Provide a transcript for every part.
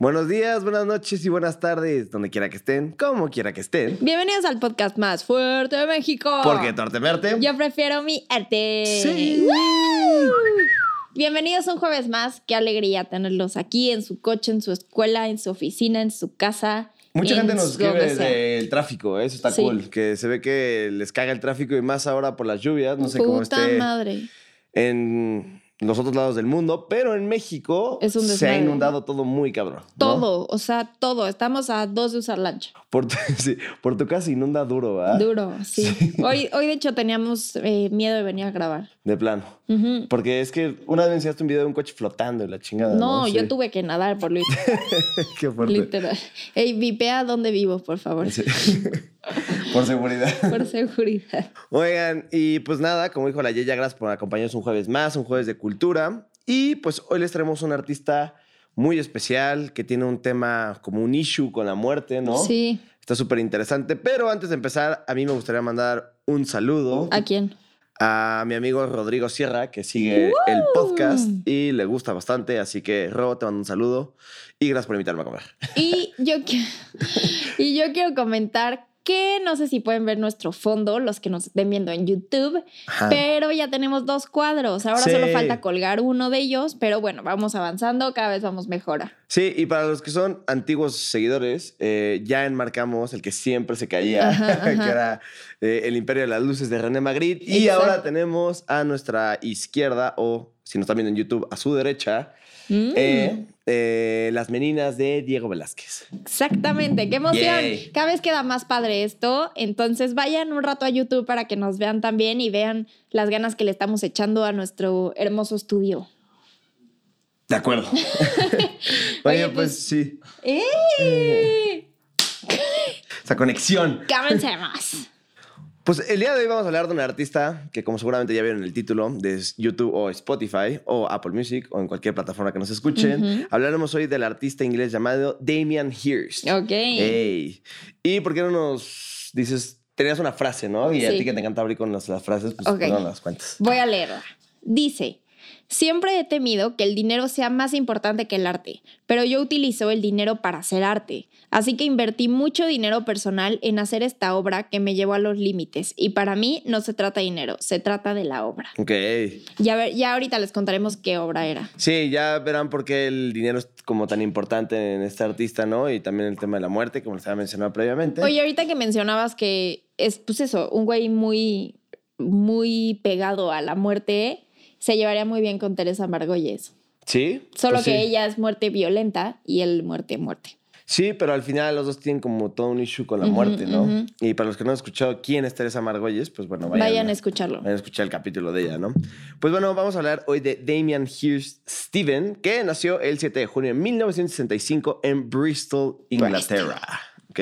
Buenos días, buenas noches y buenas tardes, donde quiera que estén, como quiera que estén. Bienvenidos al podcast más fuerte de México. Porque tortemerte. Yo prefiero mi arte. Sí. ¡Woo! Bienvenidos un jueves más. Qué alegría tenerlos aquí en su coche, en su escuela, en su oficina, en su casa. Mucha en gente nos escribe del tráfico, ¿eh? eso está Sí. cool. Que se ve que les caga el tráfico y más ahora por las lluvias. No sé cómo Puta esté madre. en los otros lados del mundo, pero en México Es un se ha inundado todo muy cabrón. ¿no? Todo, o sea, todo. Estamos a dos de usar lancha. Por tu, sí, por tu casa inunda duro, ¿verdad? Duro, sí. Hoy, hoy, de hecho, teníamos eh, miedo de venir a grabar. De plano. Porque es que una vez me enseñaste un video de un coche flotando y la chingada. No, No, yo Sí. tuve que nadar por literal. Qué fuerte. literal. Ey, vipea dónde vivo, por favor. Por seguridad. Por seguridad. Oigan, y pues nada, como dijo la Yeya, gracias por acompañarnos un jueves más, un jueves de cultura. Y pues hoy les traemos un artista muy especial que tiene un tema como un issue con la muerte, ¿no? Sí. Está súper interesante. Pero antes de empezar, a mí me gustaría mandar un saludo ¿A quién? a mi amigo Rodrigo Sierra, que sigue el podcast y le gusta bastante. Así que, Ro, te mando un saludo y gracias por invitarme a comer. Y yo, y yo quiero comentar que no sé si pueden ver nuestro fondo, los que nos estén viendo en YouTube, Ajá. pero ya tenemos dos cuadros. Ahora Sí. solo falta colgar uno de ellos, pero bueno, vamos avanzando, cada vez vamos mejor. Sí, y para los que son antiguos seguidores, eh, ya enmarcamos el que siempre se caía, Ajá, ajá. que era eh, El Imperio de las Luces de René Magritte. Y Exacto. ahora tenemos a nuestra izquierda, o si nos están viendo en YouTube, a su derecha, Mm, eh, eh, Las Meninas de Diego Velázquez. Exactamente, qué emoción. Yay. Cada vez queda más padre esto. Entonces vayan un rato a YouTube para que nos vean también y vean las ganas que le estamos echando a nuestro hermoso estudio. De acuerdo. Oye, Oye, pues, pues- sí, ¡Eh! esa conexión. Comencemos. Pues el día de hoy vamos a hablar de un artista que, como seguramente ya vieron en el título, de YouTube o Spotify o Apple Music o en cualquier plataforma que nos escuchen. Hablaremos hoy del artista inglés llamado Damian Hirst. Ok. Ey. ¿Y por qué no nos dices? Tenías una frase, ¿no? Y a ti que te encanta abrir con las, las frases, pues Ok. no las cuentas. Voy a leerla. Dice, siempre he temido que el dinero sea más importante que el arte, pero yo utilizo el dinero para hacer arte. Así que invertí mucho dinero personal en hacer esta obra que me llevó a los límites. Y para mí no se trata de dinero, se trata de la obra. Ok. Ya, ver- ya ahorita les contaremos qué obra era. Sí, ya verán por qué el dinero es como tan importante en este artista, ¿no? Y también el tema de la muerte, como les había mencionado previamente. Oye, ahorita que mencionabas que es, pues eso, un güey muy, muy pegado a la muerte, se llevaría muy bien con Teresa Margolles. Sí. Solo pues que sí. ella es muerte violenta y él muerte, muerte. Sí, pero al final los dos tienen como todo un issue con la muerte, ¿no? Y para los que no han escuchado quién es Teresa Margolles, pues bueno, vayan, Vayan, a escucharlo. vayan a escuchar el capítulo de ella, ¿no? Pues bueno, vamos a hablar hoy de Damian Hirst Steven, que nació el 7 de junio de 1965 en Bristol, Inglaterra. ¿Ok?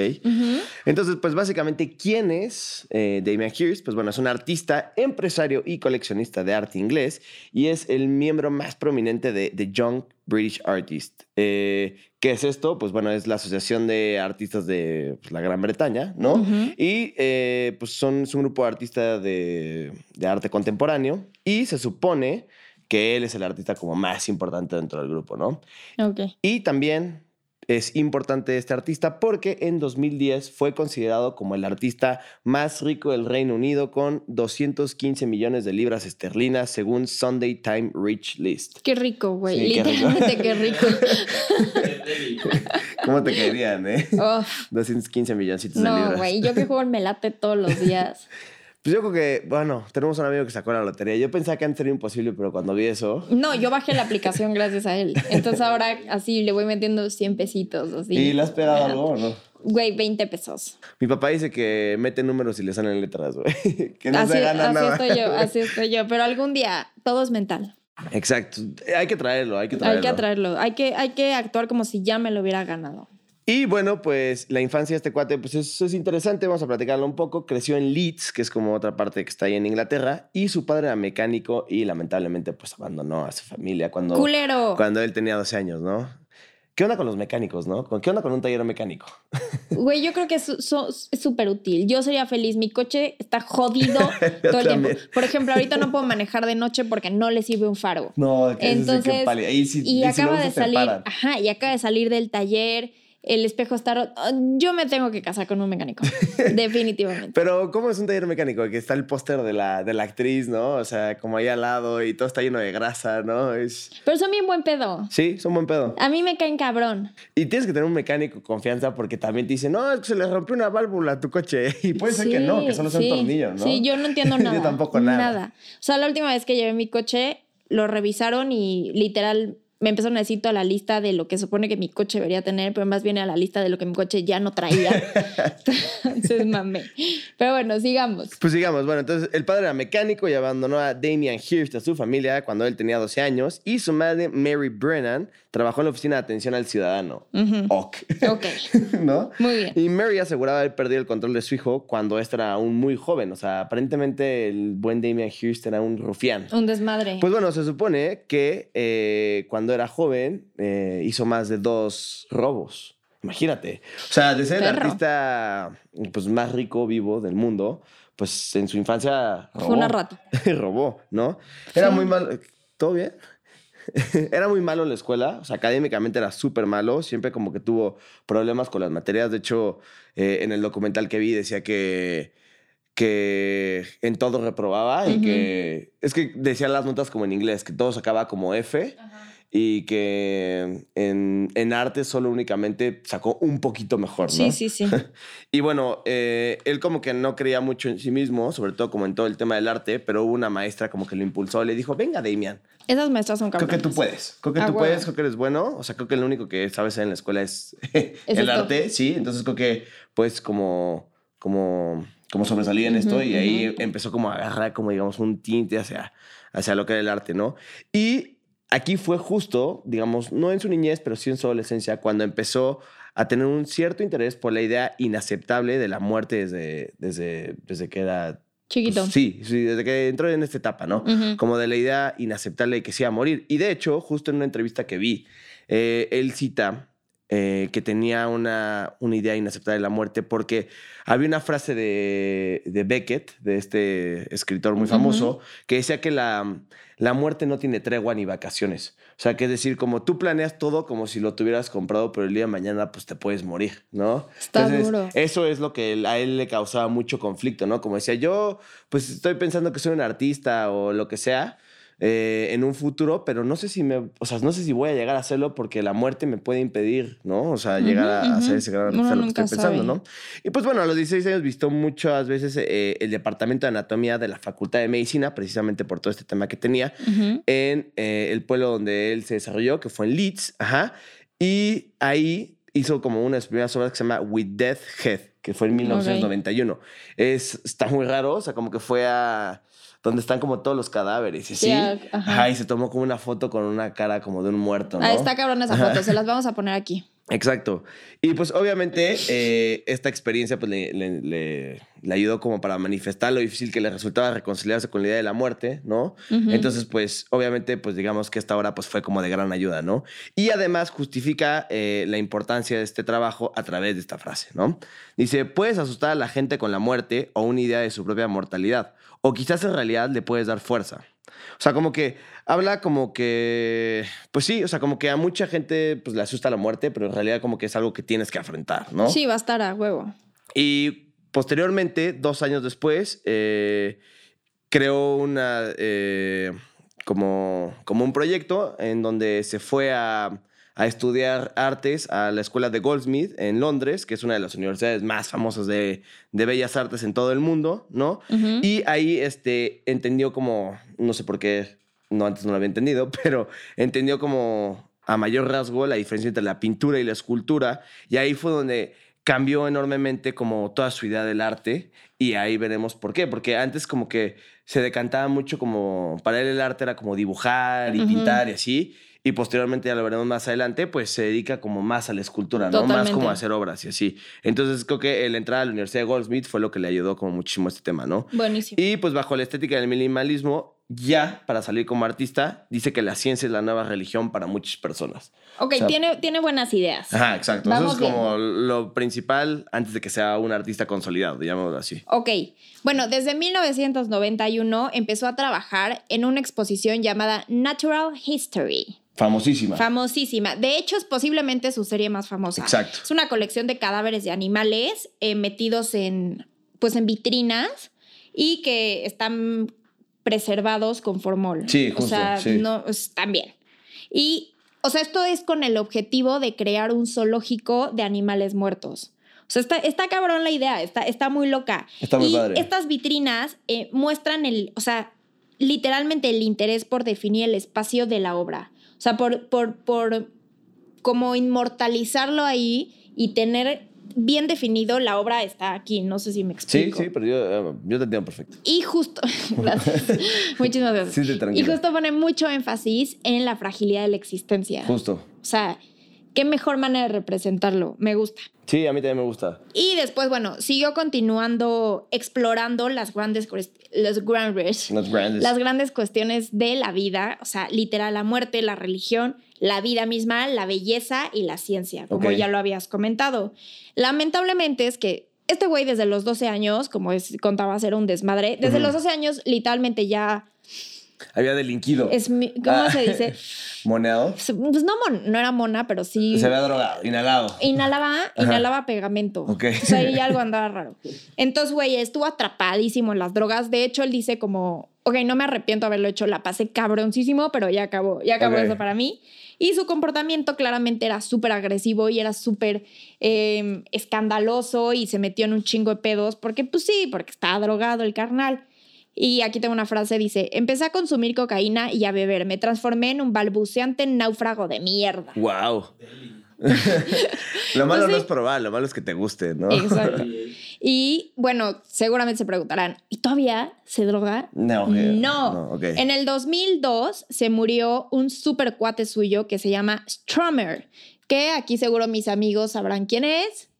Entonces, pues básicamente, ¿quién es eh, Damian Hirst? Pues bueno, es un artista, empresario y coleccionista de arte inglés y es el miembro más prominente de The Young British Artist. Eh, ¿Qué es esto? Pues bueno, es la Asociación de Artistas de pues, la Gran Bretaña, ¿no? Ujú. Y eh, pues son, es un grupo de artistas de, de arte contemporáneo y se supone que él es el artista como más importante dentro del grupo, ¿no? Ok. Y también es importante este artista porque en 2010 fue considerado como el artista más rico del Reino Unido con 215 millones de libras esterlinas según Sunday Time Rich List. Qué rico, güey. Sí, qué rico. Literalmente qué rico. ¿Cómo te caerían, eh? Oh, 215 milloncitos de no, libras. güey. Yo que juego en melate todos los días. Pues yo creo que, bueno, tenemos un amigo que sacó la lotería. Yo pensaba que antes era imposible, pero cuando vi eso... No, yo bajé la aplicación gracias a él. Entonces ahora así le voy metiendo 100 pesitos. Así. ¿Y le has pegado algo o no? Güey, 20 pesos. Mi papá dice que mete números y le salen letras, güey. Que no así se gana así nada. estoy yo, así estoy yo. Pero algún día todo es mental. Exacto. Hay que traerlo, hay que traerlo. Hay que atraerlo. Hay que, hay que actuar como si ya me lo hubiera ganado. Y bueno, pues la infancia de este cuate, pues eso es interesante, vamos a platicarlo un poco. Creció en Leeds, que es como otra parte que está ahí en Inglaterra, y su padre era mecánico y lamentablemente pues abandonó a su familia cuando, ¡Culero! cuando él tenía 12 años, ¿no? ¿Qué onda con los mecánicos, no? ¿Qué onda con un taller mecánico? Güey, yo creo que es súper útil. Yo sería feliz. Mi coche está jodido todo el tiempo. Por ejemplo, ahorita no puedo manejar de noche porque no le sirve un faro. No, entonces. Sí, y acaba de salir. Ajá, y acaba de salir del taller el espejo está roto. Ah, yo me tengo que casar con un mecánico, definitivamente. Pero, ¿cómo es un taller mecánico? Que está el póster de la, de la actriz, ¿no? O sea, como ahí al lado y todo está lleno de grasa, ¿no? Es... Pero son bien buen pedo. Sí, son buen pedo. A mí me caen cabrón. Y tienes que tener un mecánico confianza porque también te dice, no, es que se le rompió una válvula a tu coche. Y puede ser que no, que solo sea un tornillo, ¿no? Sí, yo no entiendo nada. yo tampoco nada. Nada. O sea, la última vez que llevé mi coche, lo revisaron y literal me empezaron a decir toda la lista de lo que supone que mi coche debería tener, pero más bien a la lista de lo que mi coche ya no traía. entonces mame. Pero bueno, sigamos. Pues sigamos. Bueno, entonces el padre era mecánico y abandonó a Damian Hirst, a su familia, cuando él tenía 12 años. Y su madre, Mary Brennan, trabajó en la oficina de atención al ciudadano. Ok. Ok. ¿No? Muy bien. Y Mary aseguraba haber perdido el control de su hijo cuando este era aún muy joven. O sea, aparentemente el buen Damian Hirst era un rufián. Un desmadre. Pues bueno, se supone que eh, cuando era joven eh, hizo más de dos robos. Imagínate. O sea, de ser el artista pues, más rico, vivo del mundo, pues en su infancia robó. Fue una rata. robó, ¿no? Era muy malo. ¿Todo bien? era muy malo en la escuela, o sea, académicamente era súper malo, siempre como que tuvo problemas con las materias. De hecho, eh, en el documental que vi decía que que en todo reprobaba y que es que decían las notas como en inglés, que todo sacaba como F y que en, en, arte solo únicamente sacó un poquito mejor, ¿no? Sí, sí, sí. y bueno, eh, él como que no creía mucho en sí mismo, sobre todo como en todo el tema del arte, pero hubo una maestra como que lo impulsó, le dijo, venga, Damian. Esas maestras son cabronas. Creo que tú puedes, creo que tú puedes, creo que eres bueno, o sea, creo que lo único que sabes en la escuela es, el arte, sí, entonces creo que pues como, como, como sobresalir en esto y ahí empezó como a agarrar como digamos un tinte hacia, hacia lo que era el arte, ¿no? Y aquí fue justo, digamos, no en su niñez, pero sí en su adolescencia, cuando empezó a tener un cierto interés por la idea inaceptable de la muerte desde, desde, desde que era... Chiquito. Pues, sí, sí, desde que entró en esta etapa, ¿no? Como de la idea inaceptable de que se iba a morir. Y de hecho, justo en una entrevista que vi, eh, él cita eh, que tenía una, una, idea inaceptable de la muerte, porque había una frase de, de Beckett, de este escritor muy famoso, que decía que la, la muerte no tiene tregua ni vacaciones. O sea, que es decir, como tú planeas todo como si lo tuvieras comprado, pero el día de mañana pues te puedes morir, ¿no? Está duro. Eso es lo que a él le causaba mucho conflicto, ¿no? Como decía, yo pues estoy pensando que soy un artista o lo que sea, eh, en un futuro, pero no sé si me, o sea, no sé si voy a llegar a hacerlo porque la muerte me puede impedir, ¿no? O sea, llegar a, hacer ese gran lo que estoy pensando, ¿no? Y pues bueno, a los 16 años visto muchas veces eh, el departamento de anatomía de la Facultad de Medicina, precisamente por todo este tema que tenía, en eh, el pueblo donde él se desarrolló, que fue en Leeds, ajá, y ahí hizo como una de sus primeras obras que se llama With Death Head, que fue en 1991. Es, está muy raro, o sea, como que fue a donde están como todos los cadáveres, ¿sí? Ajá. y se tomó como una foto con una cara como de un muerto, ¿no? Ah, está cabrón esa foto, se las vamos a poner aquí. Exacto. Y pues obviamente eh, esta experiencia pues le, le, ayudó como para manifestar lo difícil que le resultaba reconciliarse con la idea de la muerte, ¿no? Entonces pues obviamente pues digamos que esta hora pues fue como de gran ayuda, ¿no? Y además justifica eh, la importancia de este trabajo a través de esta frase, ¿no? Dice, puedes asustar a la gente con la muerte o una idea de su propia mortalidad, o quizás en realidad le puedes dar fuerza. O sea, como que habla como que, pues sí, o sea, como que a mucha gente pues le asusta la muerte, pero en realidad como que es algo que tienes que afrontar, ¿no? Sí, va a estar a huevo. Y posteriormente, dos años después, eh, creó una, eh, como, como un proyecto en donde se fue a, a, estudiar artes a la escuela de Goldsmith en Londres, que es una de las universidades más famosas de, de bellas artes en todo el mundo, ¿no? Y ahí este, entendió como, no sé por qué no antes no lo había entendido, pero entendió como a mayor rasgo la diferencia entre la pintura y la escultura. Y ahí fue donde cambió enormemente como toda su idea del arte. Y ahí veremos por qué. Porque antes como que se decantaba mucho como, para él el arte era como dibujar y pintar y así. Y posteriormente, ya lo veremos más adelante, pues se dedica como más a la escultura, ¿no? Más como a hacer obras y así. Entonces creo que el entrar a la Universidad de Goldsmith fue lo que le ayudó como muchísimo a este tema, ¿no? Buenísimo. Y pues bajo la estética del minimalismo, ya para salir como artista, dice que la ciencia es la nueva religión para muchas personas. Ok, O sea- tiene, tiene buenas ideas. Ajá, exacto. Vamos Eso es como lo principal antes de que sea un artista consolidado, digámoslo así. Ok, bueno, desde 1991 empezó a trabajar en una exposición llamada Natural History. Famosísima. Famosísima. De hecho, es posiblemente su serie más famosa. Exacto. Es una colección de cadáveres de animales eh, metidos en, pues, en vitrinas y que están preservados con formol. Sí, O justo, sea, sí. no, están bien. Y, o sea, esto es con el objetivo de crear un zoológico de animales muertos. O sea, está, está cabrón la idea, está, está muy loca. Está muy y padre. estas vitrinas eh, muestran el, o sea, literalmente el interés por definir el espacio de la obra. O sea, por, por, por como inmortalizarlo ahí y tener bien definido la obra está aquí. No sé si me Sí, explico. sí, pero yo, eh, yo te entiendo perfecto. Y justo, gracias. Muchísimas gracias. Sí, sí, tranquila. y justo pone mucho énfasis en la fragilidad de la existencia. Justo. O sea, qué mejor manera de representarlo. Me gusta. Sí, a mí también me gusta. Y después, bueno, siguió continuando explorando las grandes, los grandes, Los grandes. las grandes cuestiones de la vida, o sea, literal, la muerte, la religión, la vida misma, la belleza y la ciencia, como ya lo habías comentado. Lamentablemente es que este güey desde los 12 años, como es, contaba ser un desmadre, desde los 12 años literalmente ya Había delinquido. es, mi- ¿cómo Ah. se dice? Moneado. Pues no, mon- no era mona, pero sí... Se había drogado, inhalado. Inhalaba, inhalaba pegamento. Ok. O sea, ahí algo andaba raro. Entonces, güey, estuvo atrapadísimo en las drogas. De hecho, él dice como, ok, no me arrepiento de haberlo hecho, la pasé cabroncísimo, pero ya acabó, ya acabó eso para mí. Y su comportamiento claramente era súper agresivo y era súper eh, escandaloso y se metió en un chingo de pedos porque, pues sí, porque estaba drogado el carnal. Y aquí tengo una frase, dice, empecé a consumir cocaína y a beber, me transformé en un balbuceante náufrago de mierda. Wow. lo malo Pues sí. no es probar, lo malo es que te guste, ¿no? Exacto. Y bueno, seguramente se preguntarán, ¿y todavía se droga? No. No. No, ok. En el 2002 se murió un super cuate suyo que se llama Stromer, que aquí seguro mis amigos sabrán quién es.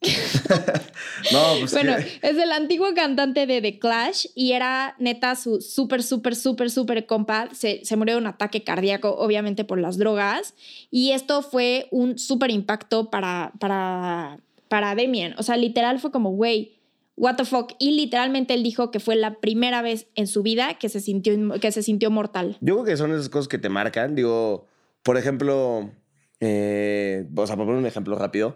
No, pues Bueno, que- es el antiguo cantante de The Clash y era neta su súper, súper, súper, súper compa. Se, se murió de un ataque cardíaco, obviamente por las drogas. Y esto fue un súper impacto para, para, para Damien. O sea, literal fue como, güey, what the fuck. Y literalmente él dijo que fue la primera vez en su vida que se sintió, que se sintió mortal. Yo creo que son esas cosas que te marcan. Digo, por ejemplo, eh, o sea, por poner un ejemplo rápido,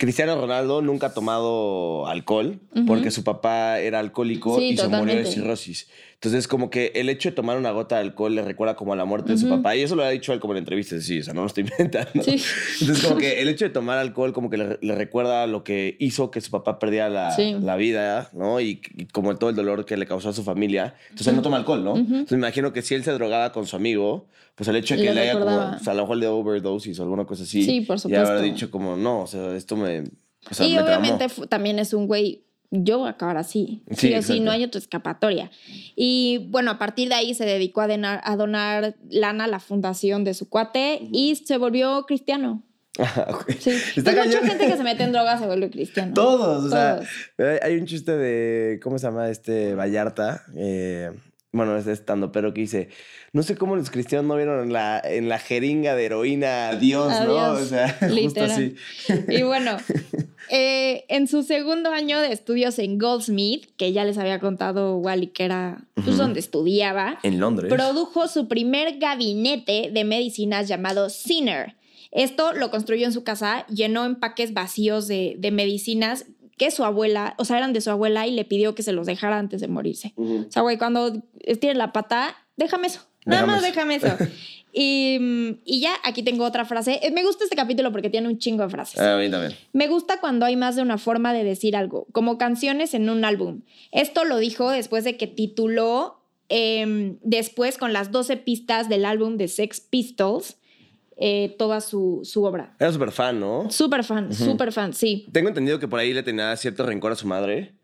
Cristiano Ronaldo nunca ha tomado alcohol Ujú. porque su papá era alcohólico Sí, y se murió de totalmente. cirrosis. Entonces, como que el hecho de tomar una gota de alcohol le recuerda como a la muerte de su papá. Y eso lo ha dicho él como en entrevistas, sí, o sea, no lo estoy inventando. Sí. Entonces, como que el hecho de tomar alcohol como que le, le recuerda lo que hizo que su papá perdiera la, Sí. la vida, ¿no? Y, y como todo el dolor que le causó a su familia. Entonces, él no toma alcohol, ¿no? Ujú. Entonces, me imagino que si él se drogaba con su amigo, pues el hecho de que Le le haya como, o sea, a lo mejor le dio overdosis o alguna cosa así. Sí, por Y habrá supuesto. dicho como, no, o sea, esto me... O sea, y me obviamente tramó. también es un güey, yo voy a acabar así. Sí, Sí, o sí, no hay otra escapatoria. Y bueno, a partir de ahí se dedicó a, denar- a donar lana a la fundación de su cuate y se volvió cristiano. Ah. Sí. Hay mucha gente que se mete en drogas se vuelve cristiano. Todos, o sea, Todos. hay- hay un chiste de, ¿cómo se llama este? Vallarta. eh, bueno, es estando, pero que dice, no sé cómo los cristianos no vieron en la, en la jeringa de heroína a Dios, ¿no? O sea, justo literal. así. Y bueno, eh, en su segundo año de estudios en Goldsmith, que ya les había contado Wally que era pues, donde estudiaba, En Londres. produjo su primer gabinete de medicinas llamado Sinner. Esto lo construyó en su casa, llenó empaques vacíos de, de medicinas que su abuela, o sea, eran de su abuela y le pidió que se los dejara antes de morirse. Ujú. O sea, güey, cuando estires la pata, déjame eso. Nada más déjame eso. y, y ya, aquí tengo otra frase. Eh, Me gusta este capítulo porque tiene un chingo de frases. A mí también. Me gusta cuando hay más de una forma de decir algo, como canciones en un álbum. Esto lo dijo después de que tituló em, después con las 12 pistas del álbum de Sex Pistols eh, toda su, su obra. Era súper fan, ¿no? Súper fan, súper fan, sí. Tengo entendido que por ahí le tenía cierto rencor a su madre.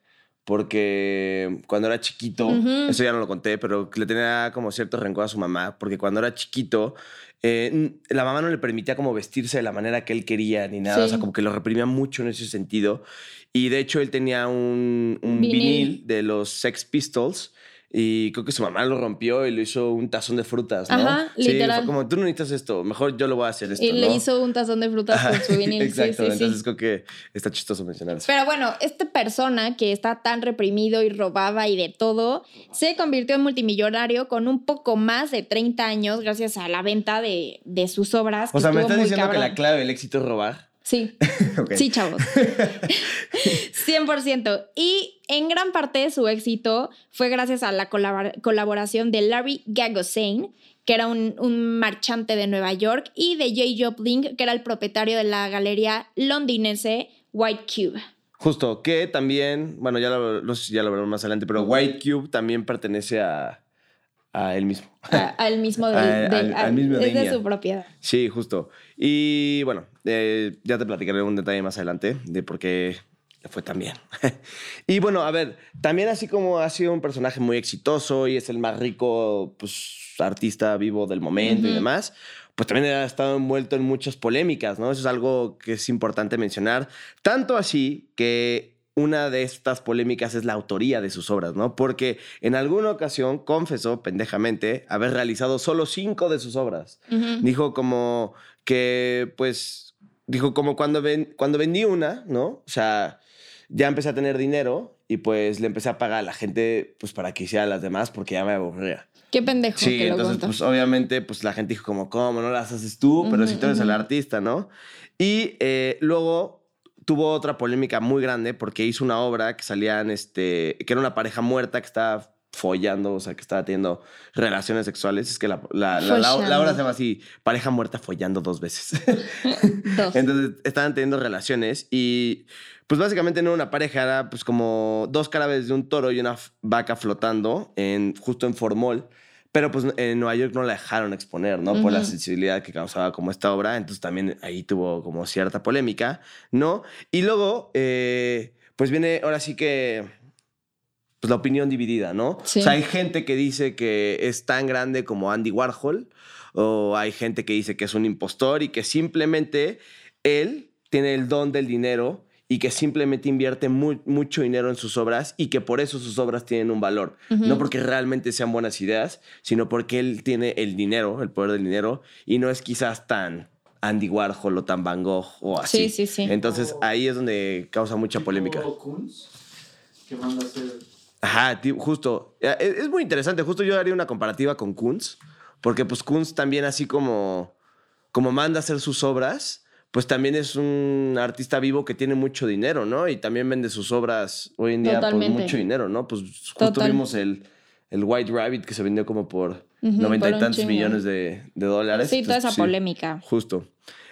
Porque cuando era chiquito, Ujú. eso ya no lo conté, pero le tenía como cierto rencor a su mamá. Porque cuando era chiquito, eh, la mamá no le permitía como vestirse de la manera que él quería ni nada. Sí. O sea, como que lo reprimía mucho en ese sentido. Y de hecho, él tenía un, un Vinil. vinil. de los Sex Pistols. Y creo que su mamá lo rompió y le hizo un tazón de frutas, ¿no? Ajá, Sí, literal. fue como, tú no necesitas esto, mejor yo lo voy a hacer esto, Y le hizo un tazón de frutas con su vinil. Exacto, sí, sí. entonces creo que está chistoso mencionar eso. Pero bueno, esta persona que está tan reprimido y robaba y de todo, se convirtió en multimillonario con un poco más de 30 años gracias a la venta de, de sus obras. O sea, me estás diciendo que la clave del éxito es robar. Sí, sí, chavos. 100%. Y en gran parte de su éxito fue gracias a la colabor- colaboración de Larry Gagosian, que era un, un marchante de Nueva York, y de Jay Joplin, que era el propietario de la galería londinense White Cube. Justo, que también, bueno, ya lo, no sé si ya lo veremos más adelante, pero White Cube también pertenece a, a él mismo. A- al mismo de, Al- de- al- al mismo es de su propiedad. Sí, justo. Y bueno, eh, ya te platicaré un detalle más adelante de por qué fue tan bien. y bueno, a ver, también así como ha sido un personaje muy exitoso y es el más rico pues, artista vivo del momento y demás, pues también ha estado envuelto en muchas polémicas, ¿no? Eso es algo que es importante mencionar. Tanto así que una de estas polémicas es la autoría de sus obras, ¿no? Porque en alguna ocasión confesó pendejamente haber realizado solo cinco de sus obras. Dijo como que, pues, dijo como cuando, ven, cuando vendí una, ¿no? O sea, ya empecé a tener dinero y pues le empecé a pagar a la gente, pues, para que hiciera las demás porque ya me aburría. Qué pendejo Sí, que entonces, pues, obviamente, pues, la gente dijo como, ¿cómo? No las haces tú, pero si tú eres el artista, ¿no? Y eh, luego tuvo otra polémica muy grande porque hizo una obra que salían, este, que era una pareja muerta que estaba follando, o sea, que estaba teniendo relaciones sexuales. Es que la, la, obra se llama así, pareja muerta follando dos veces. Dos. Entonces estaban teniendo relaciones y pues básicamente no era una pareja, era pues como dos carabes de un toro y una vaca flotando en, justo en Formol. Pero pues en Nueva York no la dejaron exponer, ¿no? Por la sensibilidad que causaba como esta obra. Entonces también ahí tuvo como cierta polémica, ¿no? Y luego, eh, pues viene ahora sí que pues la opinión dividida, ¿no? Sí. O sea, hay gente que dice que es tan grande como Andy Warhol, o hay gente que dice que es un impostor y que simplemente él tiene el don del dinero y que simplemente invierte mu- mucho dinero en sus obras y que por eso sus obras tienen un valor. No porque realmente sean buenas ideas, sino porque él tiene el dinero, el poder del dinero, y no es quizás tan Andy Warhol o tan Van Gogh o así. Sí, sí, sí. Entonces Tipo- ahí es donde causa mucha polémica. Kunz, que manda a hacer. Ajá, justo. Eh, Es, es muy interesante. Justo yo haría una comparativa con Kunz, porque pues Kunz también así como, como manda a hacer sus obras, pues también es un artista vivo que tiene mucho dinero, ¿no? Y también vende sus obras hoy en día Totalmente. por mucho dinero, ¿no? Pues justo Total. vimos el, el White Rabbit que se vendió como por noventa por y un tantos chingo. millones de, de dólares. Sí, toda esa polémica. Justo.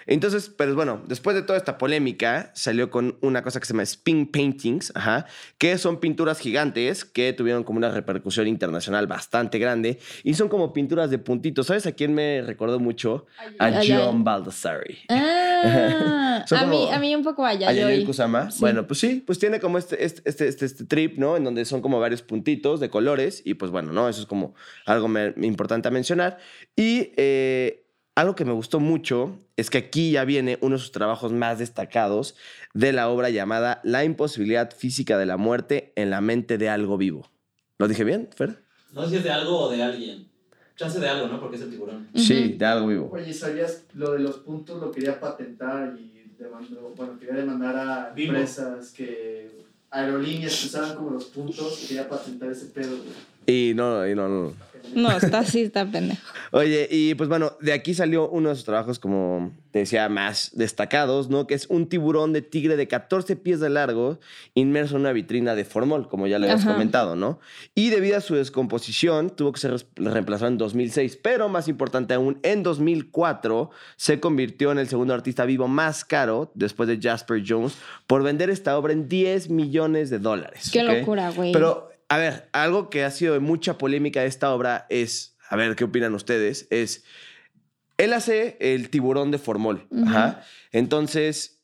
Entonces, pero bueno, después de toda esta polémica, salió con una cosa que se llama spin paintings, ajá, que son pinturas gigantes que tuvieron como una repercusión internacional bastante grande y son como pinturas de puntitos. ¿Sabes a quién me recordó mucho? A ay. John Baldessari. Ah, a, mí, a mí un poco allá. A Yayoi oí. Kusama. Sí. Bueno, pues sí, pues tiene como este, este, este, este, este trip, ¿no? En donde son como varios puntitos de colores y pues bueno, ¿no? Eso es como algo me- importante a mencionar. Y eh, algo que me gustó mucho es que aquí ya viene uno de sus trabajos más destacados de la obra llamada La imposibilidad física de la muerte en la mente de algo vivo. ¿Lo dije bien, Fer? No sé si es de algo o de alguien. Chance de algo, ¿no? Porque es el tiburón. Sí, de algo vivo. Oye, ¿sabías lo de los puntos? Lo quería patentar y demandó, bueno, quería demandar a empresas que. aerolíneas que usaban como los puntos, quería patentar ese pedo, güey. Y no, y no, no. No, está así, está pendejo. Oye, y pues bueno, de aquí salió uno de sus trabajos, como te decía, más destacados, ¿no? Que es un tiburón de tigre de 14 pies de largo, inmerso en una vitrina de formol, como ya le habías comentado, ¿no? Y debido a su descomposición, tuvo que ser reemplazado en 2006, pero más importante aún, en 2004 se convirtió en el segundo artista vivo más caro, después de Jasper Jones, por vender esta obra en 10 millones de dólares. Qué locura, güey. Pero, a ver, algo que ha sido de mucha polémica de esta obra es, a ver, ¿qué opinan ustedes? Es, él hace el tiburón de formol. Ujú. Ajá. Entonces,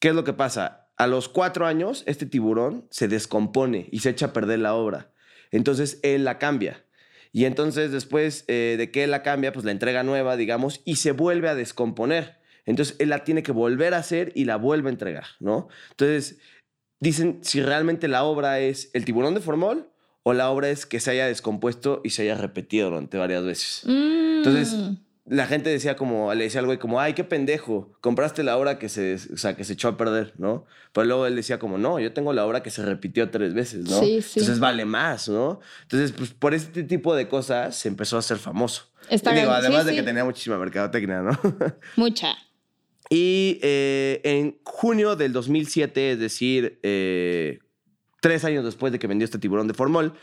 ¿qué es lo que pasa? A los cuatro años, este tiburón se descompone y se echa a perder la obra. Entonces, él la cambia. Y entonces, después eh, de que él la cambia, pues la entrega nueva, digamos, y se vuelve a descomponer. Entonces, él la tiene que volver a hacer y la vuelve a entregar, ¿no? Entonces, dicen si realmente la obra es el tiburón de formol o la obra es que se haya descompuesto y se haya repetido durante varias veces. Mm. Entonces, la gente decía como, le decía al güey como, ay, qué pendejo, compraste la obra que se, o sea, que se echó a perder, ¿no? Pero luego él decía como, no, yo tengo la obra que se repitió tres veces, ¿no? Sí, sí. Entonces vale más, ¿no? Entonces, pues por este tipo de cosas se empezó a hacer famoso. Está Digo, bien, además sí, de que tenía muchísima mercadotecnia, ¿no? Mucha. Y eh, en junio del 2007, es decir, eh, tres años después de que vendió este tiburón de formol,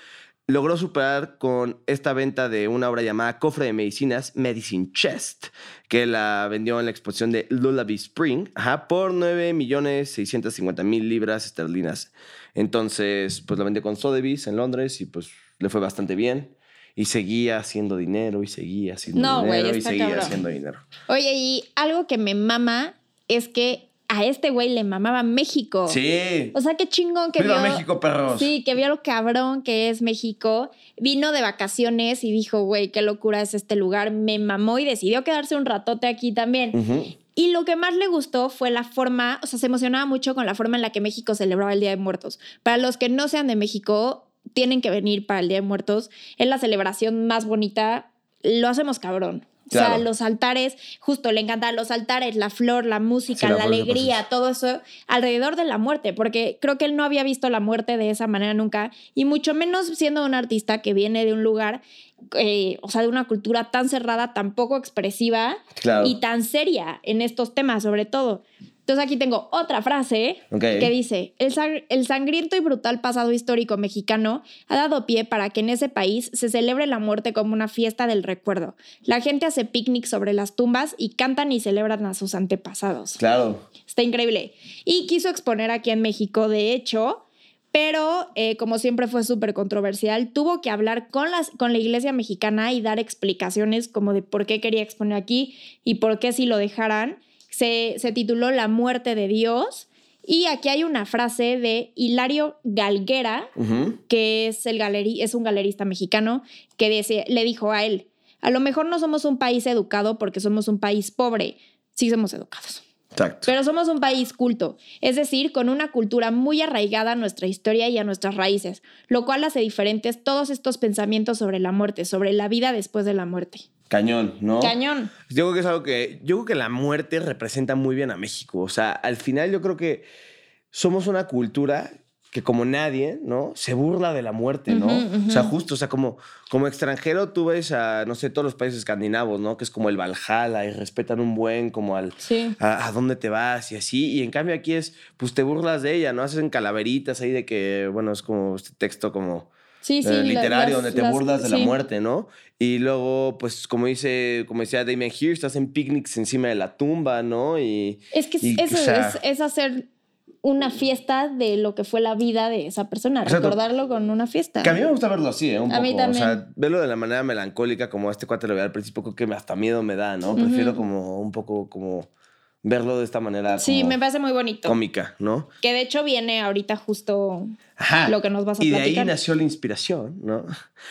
logró superar con esta venta de una obra llamada Cofre de Medicinas, Medicine Chest, que la vendió en la exposición de Lullaby Spring ajá, por 9 millones 650 mil libras esterlinas. Entonces, pues la vendió con Sotheby's en Londres y pues le fue bastante bien. Y seguía haciendo dinero y seguía haciendo No, dinero y seguía cabrón. haciendo dinero. Oye, y algo que me mama es que a este güey le mamaba México. Sí. O sea, qué chingón que ¡Viva vio. México, perros! Sí, que vio lo cabrón que es México. Vino de vacaciones y dijo, güey, qué locura es este lugar. Me mamó y decidió quedarse un ratote aquí también. Y lo que más le gustó fue la forma, o sea, se emocionaba mucho con la forma en la que México celebraba el Día de Muertos. Para los que no sean de México, tienen que venir para el Día de Muertos. Es la celebración más bonita. Lo hacemos cabrón. O sea, Claro. los altares, justo le encantan los altares, la flor, la música, Sí, la alegría, todo eso alrededor de la muerte, porque creo que él no había visto la muerte de esa manera nunca, y mucho menos siendo un artista que viene de un lugar, eh, o sea, de una cultura tan cerrada, tan poco expresiva Claro. y tan seria en estos temas, sobre todo. Entonces aquí tengo otra frase que dice, el, sang- el sangriento y brutal pasado histórico mexicano ha dado pie para que en ese país se celebre la muerte como una fiesta del recuerdo. La gente hace picnic sobre las tumbas y cantan y celebran a sus antepasados. Claro. Está increíble. Y quiso exponer aquí en México, de hecho, pero eh, como siempre fue súper controversial, tuvo que hablar con, las, con la iglesia mexicana y dar explicaciones como de por qué quería exponer aquí y por qué si lo dejaran. Se, se tituló La muerte de Dios. Y aquí hay una frase de Hilario Galguera, que es, el galeri es un galerista mexicano, que dice- le dijo a él, a lo mejor no somos un país educado porque somos un país pobre. Sí somos educados. Exacto. Pero somos un país culto, es decir, con una cultura muy arraigada a nuestra historia y a nuestras raíces, lo cual hace diferentes todos estos pensamientos sobre la muerte, sobre la vida después de la muerte. Cañón, ¿no? Cañón. Yo creo que es algo que. Yo creo que la muerte representa muy bien a México. O sea, al final yo creo que somos una cultura que como nadie, ¿no? Se burla de la muerte, ¿no? O sea, justo, o sea, como, como extranjero tú ves a, no sé, todos los países escandinavos, ¿no? Que es como el Valhalla y respetan un buen como al... Sí. A, a dónde te vas y así. Y en cambio aquí es, pues te burlas de ella, ¿no? Hacen calaveritas ahí de que, bueno, es como este texto como Sí, sí. eh, literario las- donde te las- burlas de la muerte, ¿no? Y luego, pues, como dice, como decía Damien Hirst, hacen picnics encima de la tumba, ¿no? Y Es que Y, eso o sea- es, es hacer una fiesta de lo que fue la vida de esa persona, Exacto. recordarlo con una fiesta. que a mí me gusta verlo así, ¿eh? Un A poco. mí O también. sea, verlo de la manera melancólica, como este cuate lo veía al principio, creo que hasta miedo me da, ¿no? Prefiero como un poco como verlo de esta manera Sí, me parece muy bonito. cómica, ¿no? Que de hecho viene ahorita justo Ajá. lo que nos vas a y de platicar. ahí nació la inspiración, ¿no?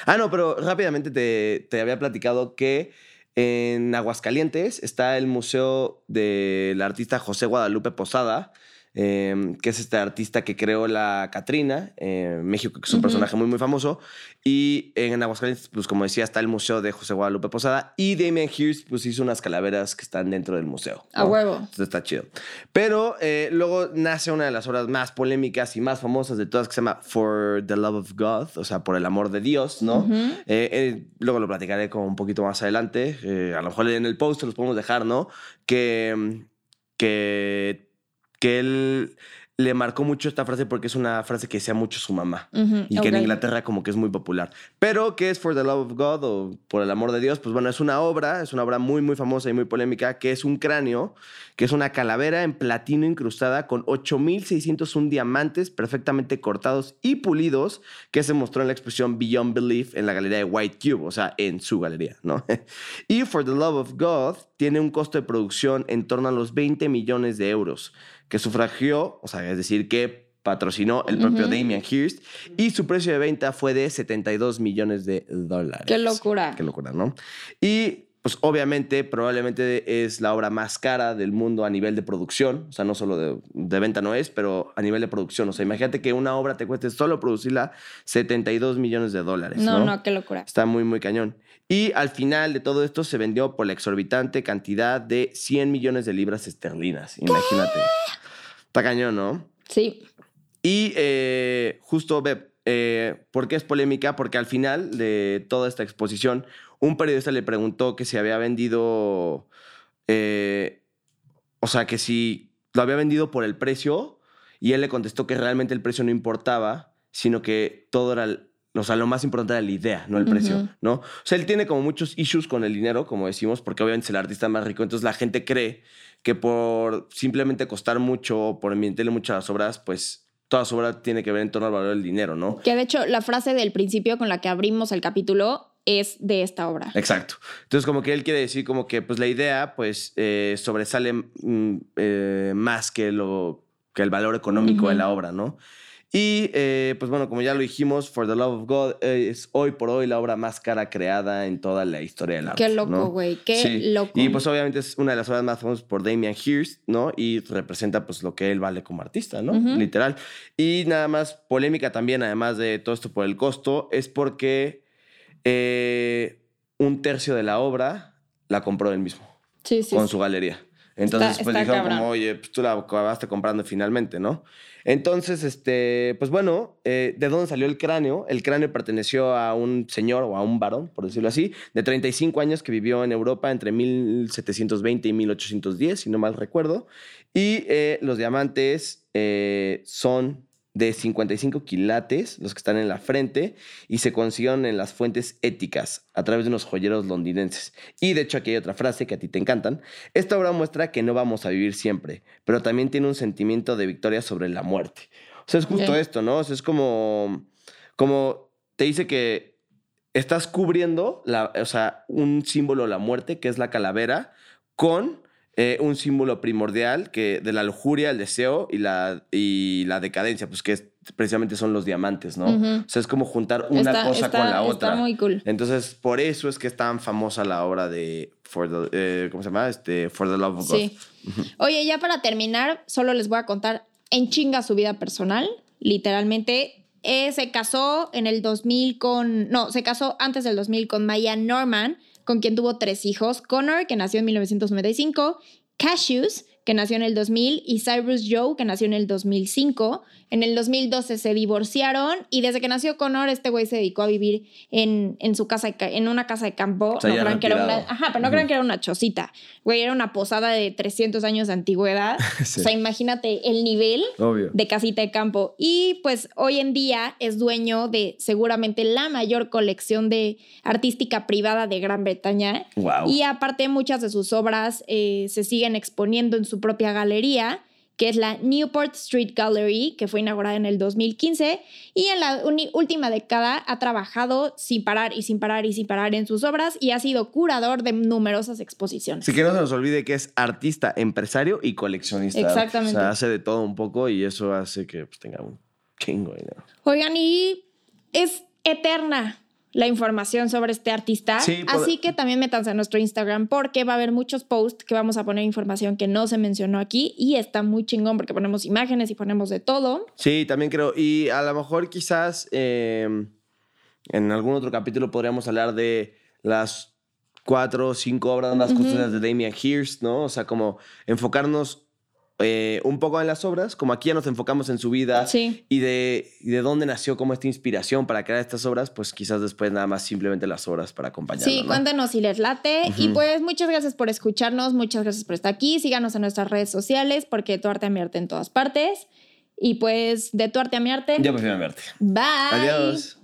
Ah, no, pero rápidamente te, te había platicado que en Aguascalientes está el museo del artista José Guadalupe Posada, eh, que es este artista que creó la Catrina, en México, que es un personaje muy, muy famoso. Y en Aguascalientes, pues como decía, está el museo de José Guadalupe Posada. Y Damien Hirst, pues hizo unas calaveras que están dentro del museo. A ¿no? huevo. Entonces está chido. Pero eh, luego nace una de las obras más polémicas y más famosas de todas que se llama For the Love of God, o sea, por el amor de Dios, ¿no? Eh, eh, luego lo platicaré como un poquito más adelante. eh, a lo mejor en el post los podemos dejar, ¿no? Que, que, que él le marcó mucho esta frase porque es una frase que decía mucho su mamá. Y que en. Inglaterra como que es muy popular. Pero que es For the Love of God o Por el Amor de Dios, pues bueno, es una obra, es una obra muy, muy famosa y muy polémica, que es un cráneo, que es una calavera en platino incrustada con 8.601 diamantes perfectamente cortados y pulidos, que se mostró en la exposición Beyond Belief en la galería de White Cube, o sea, en su galería, ¿no? y For the Love of God tiene un costo de producción en torno a los 20 millones de euros, que sufragió, o sea, es decir, que patrocinó el propio Ujú. Damien Hirst y su precio de venta fue de 72 millones de dólares. Qué locura. Qué locura, ¿no? Y pues obviamente, probablemente es la obra más cara del mundo a nivel de producción. O sea, no solo de, de venta no es, pero a nivel de producción. O sea, imagínate que una obra te cueste solo producirla 72 millones de dólares. No, No, no, qué locura. Está muy, muy cañón. Y al final de todo esto se vendió por la exorbitante cantidad de 100 millones de libras esterlinas. Imagínate. Está cañón, ¿no? Sí. Y eh, justo, Beb, eh, ¿por qué es polémica? Porque al final de toda esta exposición, un periodista le preguntó que si había vendido, eh, o sea, que si lo había vendido por el precio, y él le contestó que realmente el precio no importaba, sino que todo era, el- o sea, lo más importante era la idea, no el precio. ¿no? O sea, él tiene como muchos issues con el dinero, como decimos, porque obviamente es el artista más rico, entonces la gente cree que por simplemente costar mucho, o por a las obras, pues toda su obra tiene que ver en torno al valor del dinero, ¿no? Que de hecho, la frase del principio con la que abrimos el capítulo es de esta obra. Exacto. Entonces, como que él quiere decir como que pues la idea pues eh, sobresale mm, eh, más que, lo, que el valor económico de la obra, ¿no? Y eh, pues bueno, como ya lo dijimos, For the Love of God es hoy por hoy la obra más cara creada en toda la historia del arte. Qué loco, ¿no? güey. Qué Sí. loco. Y pues obviamente es una de las obras más famosas por Damian Hirst, ¿no? Y representa pues lo que él vale como artista, ¿no? Literal. Y nada más polémica también, además de todo esto por el costo, es porque eh, un tercio de la obra la compró él mismo sí, sí. con sí. su galería. Entonces, Está- pues está dijeron cabrón. como, oye, pues tú la acabaste comprando finalmente, ¿no? Entonces, este, pues bueno, eh, ¿de dónde salió el cráneo? El cráneo perteneció a un señor o a un varón, por decirlo así, de 35 años que vivió en Europa entre 1720 y 1810, si no mal recuerdo. Y eh, los diamantes eh, son de 55 quilates, los que están en la frente, y se consiguieron en las fuentes éticas a través de unos joyeros londinenses. Y de hecho aquí hay otra frase que a ti te encantan. Esta obra muestra que no vamos a vivir siempre, pero también tiene un sentimiento de victoria sobre la muerte. O sea, es justo esto, ¿no? O sea, es como, como te dice que estás cubriendo la, o sea, un símbolo de la muerte, que es la calavera, con eh, un símbolo primordial que de la lujuria, el deseo y la, y la decadencia, pues que es- precisamente son los diamantes, ¿no? O sea, es como juntar una Está- cosa está- con la Está otra. muy cool. Entonces, por eso es que es tan famosa la obra de For the, eh, ¿cómo se llama? Este, For the Love of God. Sí. Oye, ya para terminar, solo les voy a contar en chinga su vida personal. Literalmente, eh, se casó en el 2000 con. No, se casó antes del 2000 con Maya Norman, con quien tuvo tres hijos: Connor, que nació en 1995, Cassius, que nació en el 2000, y Cyrus Joe, que nació en el 2005. En el 2012 se divorciaron y desde que nació Connor, este güey se dedicó a vivir en, en su casa, de en una casa de campo. O sea, no crean que era una, ajá, pero no crean que era una chocita. Güey, era una posada de 300 años de antigüedad. Sí. O sea, imagínate el nivel Obvio. de casita de campo. Y pues hoy en día es dueño de seguramente la mayor colección de artística privada de Gran Bretaña. Wow. Y aparte muchas de sus obras eh, se siguen exponiendo en su propia galería, que es la Newport Street Gallery, que fue inaugurada en el 2015. Y en la última década ha trabajado sin parar y sin parar y sin parar en sus obras y ha sido curador de numerosas exposiciones. Así que no se nos olvide que es artista, empresario y coleccionista. Exactamente. O sea, hace de todo un poco y eso hace que pues, tenga un chingo. Oigan, y es eterna la información sobre este artista. Sí, así que también métanse a nuestro Instagram porque va a haber muchos posts que vamos a poner información que no se mencionó aquí y está muy chingón porque ponemos imágenes y ponemos de todo. Sí, también creo. Y a lo mejor quizás eh, en algún otro capítulo podríamos hablar de las cuatro o cinco obras más Ujú. costosas de Damian Hirst, ¿no? O sea, como enfocarnos eh, un poco en las obras, como aquí ya nos enfocamos en su vida Sí. y de, y de dónde nació como esta inspiración para crear estas obras, pues quizás después nada más simplemente las obras para acompañarlo. Sí, ¿no? cuéntenos si les late. Y pues muchas gracias por escucharnos, muchas gracias por estar aquí. Síganos en nuestras redes sociales porque tu arte a mi arte en todas partes. Y pues de tu arte a mi arte. Ya prefiero verte. Bye. Adiós.